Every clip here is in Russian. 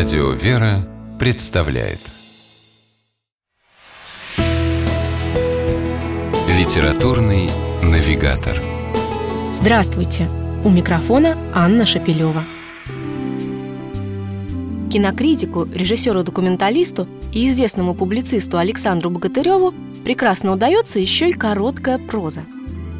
Радио «Вера» представляет Литературный навигатор Здравствуйте! У микрофона Анна Шапилева. Кинокритику, режиссеру-документалисту и известному публицисту Александру Богатыреву прекрасно удается еще и короткая проза.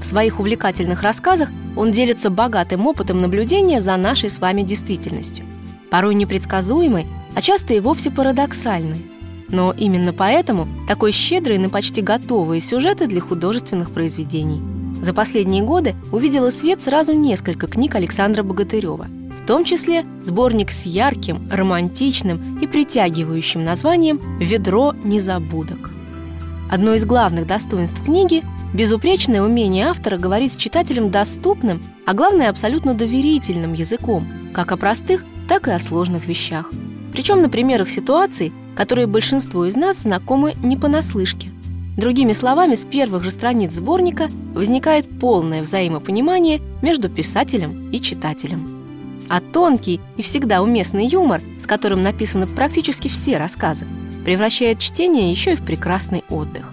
В своих увлекательных рассказах он делится богатым опытом наблюдения за нашей с вами действительностью. Порой непредсказуемой, а часто и вовсе парадоксальной. Но именно поэтому такой щедрый на почти готовые сюжеты для художественных произведений. За последние годы увидела свет сразу несколько книг Александра Богатырева, в том числе сборник с ярким, романтичным и притягивающим названием «Ведро незабудок». Одно из главных достоинств книги – безупречное умение автора говорить с читателем доступным, а главное абсолютно доверительным языком, как о простых, так и о сложных вещах. Причем на примерах ситуаций, которые большинству из нас знакомы не понаслышке. Другими словами, с первых же страниц сборника возникает полное взаимопонимание между писателем и читателем. А тонкий и всегда уместный юмор, с которым написаны практически все рассказы, превращает чтение еще и в прекрасный отдых.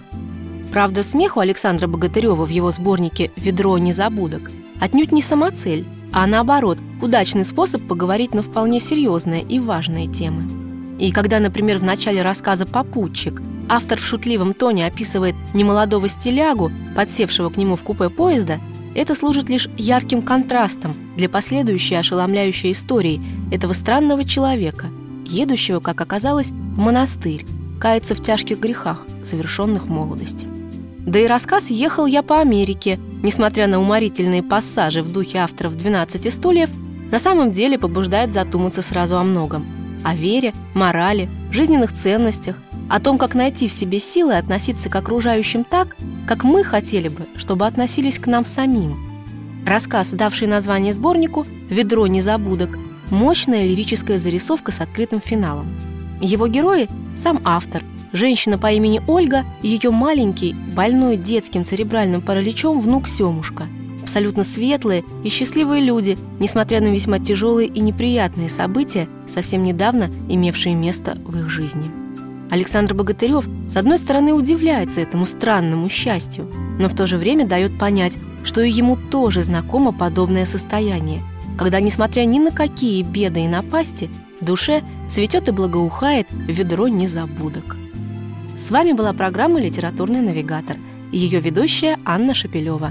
Правда, смех у Александра Богатырева в его сборнике «Ведро незабудок» отнюдь не самоцель, а наоборот, удачный способ поговорить на вполне серьезные и важные темы. И когда, например, в начале рассказа «Попутчик» автор в шутливом тоне описывает немолодого стилягу, подсевшего к нему в купе поезда, это служит лишь ярким контрастом для последующей ошеломляющей истории этого странного человека, едущего, как оказалось, в монастырь, кается в тяжких грехах, совершенных в молодости. Да и рассказ «Ехал я по Америке», несмотря на уморительные пассажи в духе авторов «12 стульев», на самом деле побуждает задуматься сразу о многом. О вере, морали, жизненных ценностях, о том, как найти в себе силы относиться к окружающим так, как мы хотели бы, чтобы относились к нам самим. Рассказ, давший название сборнику «Ведро незабудок», мощная лирическая зарисовка с открытым финалом. Его герои – сам автор – женщина по имени Ольга и ее маленький, больной детским церебральным параличом внук Семушка. Абсолютно светлые и счастливые люди, несмотря на весьма тяжелые и неприятные события, совсем недавно имевшие место в их жизни. Александр Богатырев, с одной стороны, удивляется этому странному счастью, но в то же время дает понять, что и ему тоже знакомо подобное состояние, когда, несмотря ни на какие беды и напасти, в душе цветет и благоухает ведро незабудок. С вами была программа «Литературный навигатор» и ее ведущая Анна Шапилева.